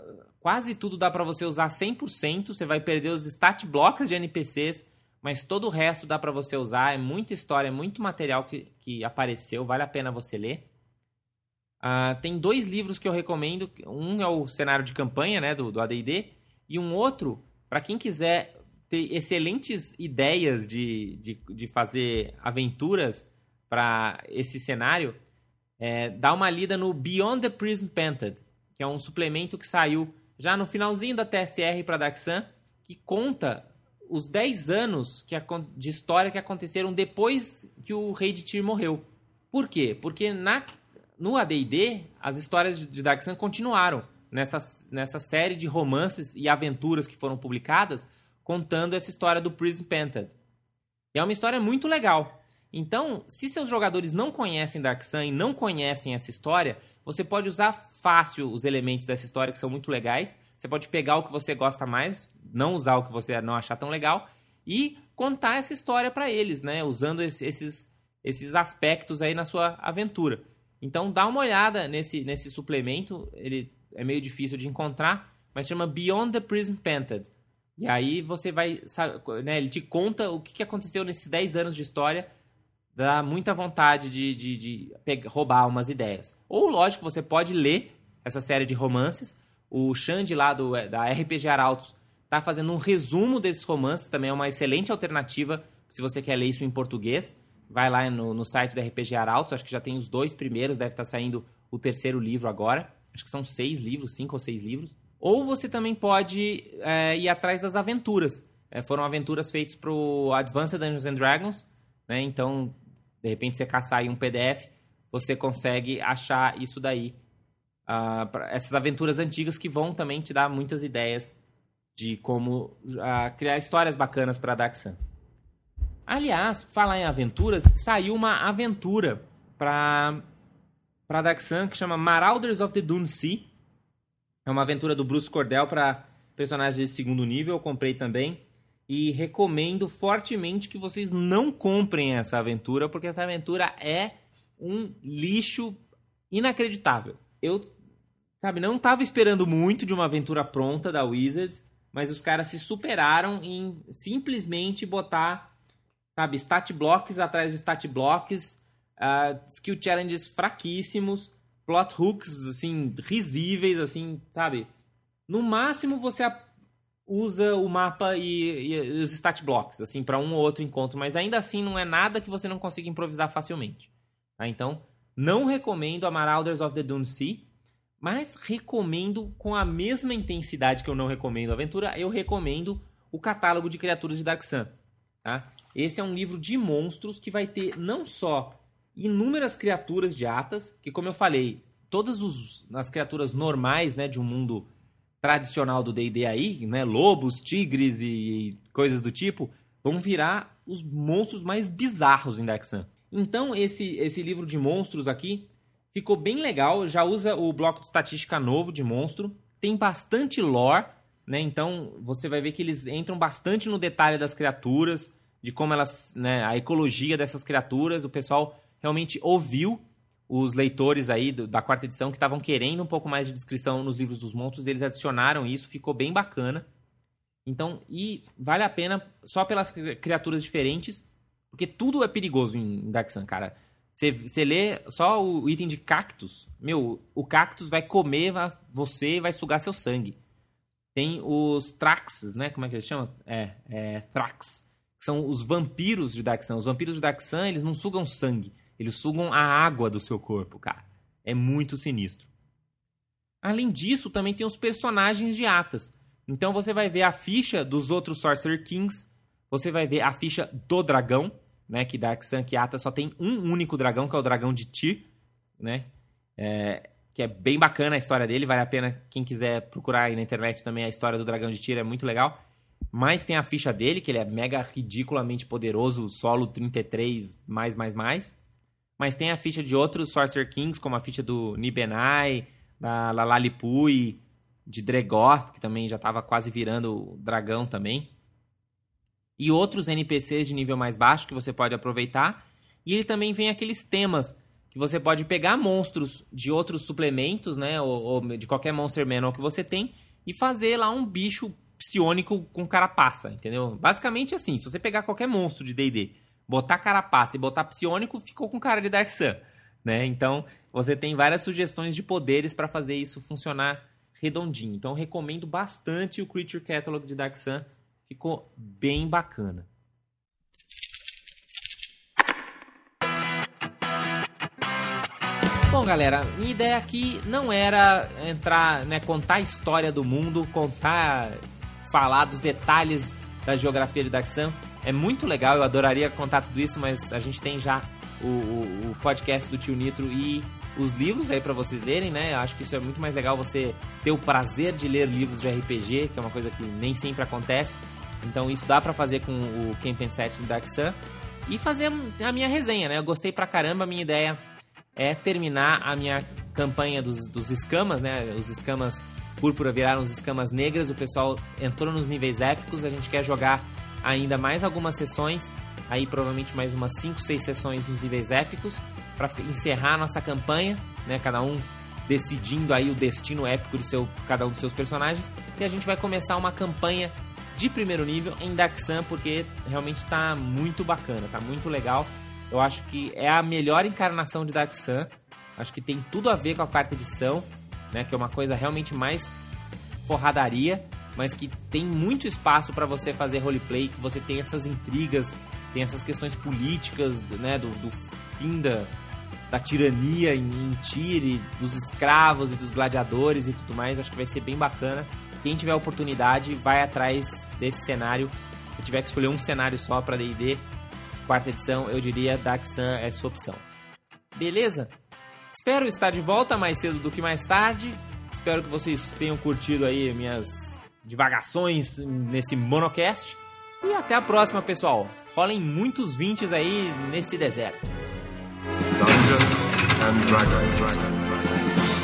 quase tudo dá para você usar 100%, você vai perder os stat blocks de NPCs, mas todo o resto dá para você usar, é muita história, é muito material que, que apareceu, vale a pena você ler. Uh, tem dois livros que eu recomendo, um é o cenário de campanha, né, do, do AD&D, e um outro, para quem quiser ter excelentes ideias de, de, de fazer aventuras para esse cenário, é, dá uma lida no Beyond the Prism Painted, que é um suplemento que saiu já no finalzinho da TSR para Dark Sun, que conta os 10 anos que, de história que aconteceram depois que o Rei de Tyr morreu. Por quê? Porque na, no AD&D, as histórias de Dark Sun continuaram nessa, nessa série de romances e aventuras que foram publicadas, contando essa história do Prism Painted. E é uma história muito legal. Então, se seus jogadores não conhecem Dark Sun e não conhecem essa história, você pode usar fácil os elementos dessa história que são muito legais. Você pode pegar o que você gosta mais, não usar o que você não achar tão legal e contar essa história para eles, né? Usando esses, esses aspectos aí na sua aventura. Então, dá uma olhada nesse, nesse suplemento. Ele é meio difícil de encontrar, mas chama Beyond the Prism Painted. E aí você vai, sabe, né, ele te conta o que aconteceu nesses 10 anos de história dá muita vontade de, de, de pegar, roubar umas ideias. Ou, lógico, você pode ler essa série de romances. O Xande lá do, da RPG Arautos está fazendo um resumo desses romances, também é uma excelente alternativa se você quer ler isso em português. Vai lá no, no site da RPG Arautos, acho que já tem os dois primeiros, deve estar tá saindo o terceiro livro agora. Acho que são seis livros, cinco ou seis livros. Ou você também pode é, ir atrás das aventuras. É, foram aventuras feitas para o Advanced Dungeons and Dragons, né? Então de repente você caçar aí um PDF, você consegue achar isso daí. Uh, essas aventuras antigas que vão também te dar muitas ideias de como uh, criar histórias bacanas para Dark Sun. Aliás, falar em aventuras, saiu uma aventura para para Dark Sun que chama Marauders of the Dune Sea. É uma aventura do Bruce Cordell para personagens de segundo nível, eu comprei também e recomendo fortemente que vocês não comprem essa aventura, porque essa aventura é um lixo inacreditável. Eu, sabe, não estava esperando muito de uma aventura pronta da Wizards, mas os caras se superaram em simplesmente botar, sabe, stat blocks atrás de stat blocks, uh, skill challenges fraquíssimos, plot hooks, assim, risíveis, assim, sabe? No máximo você usa o mapa e, e os stat blocks, assim, para um ou outro encontro, mas ainda assim não é nada que você não consiga improvisar facilmente. Tá? Então, não recomendo a Marauders of the Dune Sea, mas recomendo com a mesma intensidade que eu não recomendo a aventura, eu recomendo o catálogo de criaturas de Dark Sun. Tá? Esse é um livro de monstros que vai ter não só inúmeras criaturas de Atas, que como eu falei, todas os, as criaturas normais né, de um mundo tradicional do D&D aí, né, lobos, tigres e, coisas do tipo, vão virar os monstros mais bizarros em Dark Sun. Então esse, esse livro de monstros aqui ficou bem legal, já usa o bloco de estatística novo de monstro, tem bastante lore, né? Então você vai ver que eles entram bastante no detalhe das criaturas, de como elas, né, a ecologia dessas criaturas, o pessoal realmente ouviu os leitores aí do, da quarta edição que estavam querendo um pouco mais de descrição nos livros dos monstros, eles adicionaram isso, ficou bem bacana. Então, e vale a pena só pelas criaturas diferentes, porque tudo é perigoso em Dark Sun, cara. Você lê só o item de cactus, meu, o cactus vai comer você e vai sugar seu sangue. Tem os Traxes, né? Como é que eles chamam? É, é Thrax. São os vampiros de Dark Sun. Os vampiros de Dark Sun, eles não sugam sangue eles sugam a água do seu corpo, cara. É muito sinistro. Além disso, também tem os personagens de Atas. Então você vai ver a ficha dos outros Sorcerer Kings, você vai ver a ficha do dragão, né? Que Dark Sun e Atas só tem um único dragão, que é o dragão de Tyr, né? É, que é bem bacana a história dele, vale a pena quem quiser procurar aí na internet também a história do dragão de Tyr, é muito legal. Mas tem a ficha dele, que ele é mega ridiculamente poderoso, solo 33, mais, mais, mais. Mas tem a ficha de outros Sorcerer Kings, como a ficha do Nibenai, da Lalalipui, de Dregoth, que também já estava quase virando dragão também. E outros NPCs de nível mais baixo que você pode aproveitar. E ele também vem aqueles temas que você pode pegar monstros de outros suplementos, né? Ou, ou de qualquer Monster Manual que você tem e fazer lá um bicho psionico com carapaça, entendeu? Basicamente assim, se você pegar qualquer monstro de D&D botar carapaça e botar psionico, ficou com cara de Dark Sun, né? Então, você tem várias sugestões de poderes para fazer isso funcionar redondinho. Então, recomendo bastante o Creature Catalog de Dark Sun, ficou bem bacana. Bom, galera, minha ideia aqui não era entrar, né, contar a história do mundo, contar, falar dos detalhes da geografia de Dark Sun é muito legal, eu adoraria contar tudo isso, mas a gente tem já o, o, o podcast do Tio Nitro e os livros aí para vocês lerem, né? Eu acho que isso é muito mais legal você ter o prazer de ler livros de RPG, que é uma coisa que nem sempre acontece. Então isso dá para fazer com o Camp 7 do Dark Sun e fazer a minha resenha, né? Eu gostei pra caramba, a minha ideia é terminar a minha campanha dos, dos escamas, né? Os escamas púrpura viraram os escamas negras, o pessoal entrou nos níveis épicos, a gente quer jogar ainda mais algumas sessões, aí provavelmente mais umas 5, 6 sessões nos níveis épicos, para encerrar a nossa campanha, né? Cada um decidindo aí o destino épico de seu, cada um dos seus personagens. E a gente vai começar uma campanha de primeiro nível em Sun, porque realmente está muito bacana, tá muito legal. Eu acho que é a melhor encarnação de Sun. Acho que tem tudo a ver com a quarta edição, né? Que é uma coisa realmente mais porradaria mas que tem muito espaço para você fazer roleplay, que você tem essas intrigas, tem essas questões políticas, né, do, do fim da, da tirania em, em Tire, dos escravos e dos gladiadores e tudo mais. Acho que vai ser bem bacana. Quem tiver oportunidade, vai atrás desse cenário. Se tiver que escolher um cenário só para D&D, quarta edição, eu diria Dark Sun é sua opção. Beleza? Espero estar de volta mais cedo do que mais tarde. Espero que vocês tenham curtido aí minhas divagações nesse monocast. E até a próxima, pessoal. Rolem muitos vintes aí nesse deserto. Dungeons and Dragons.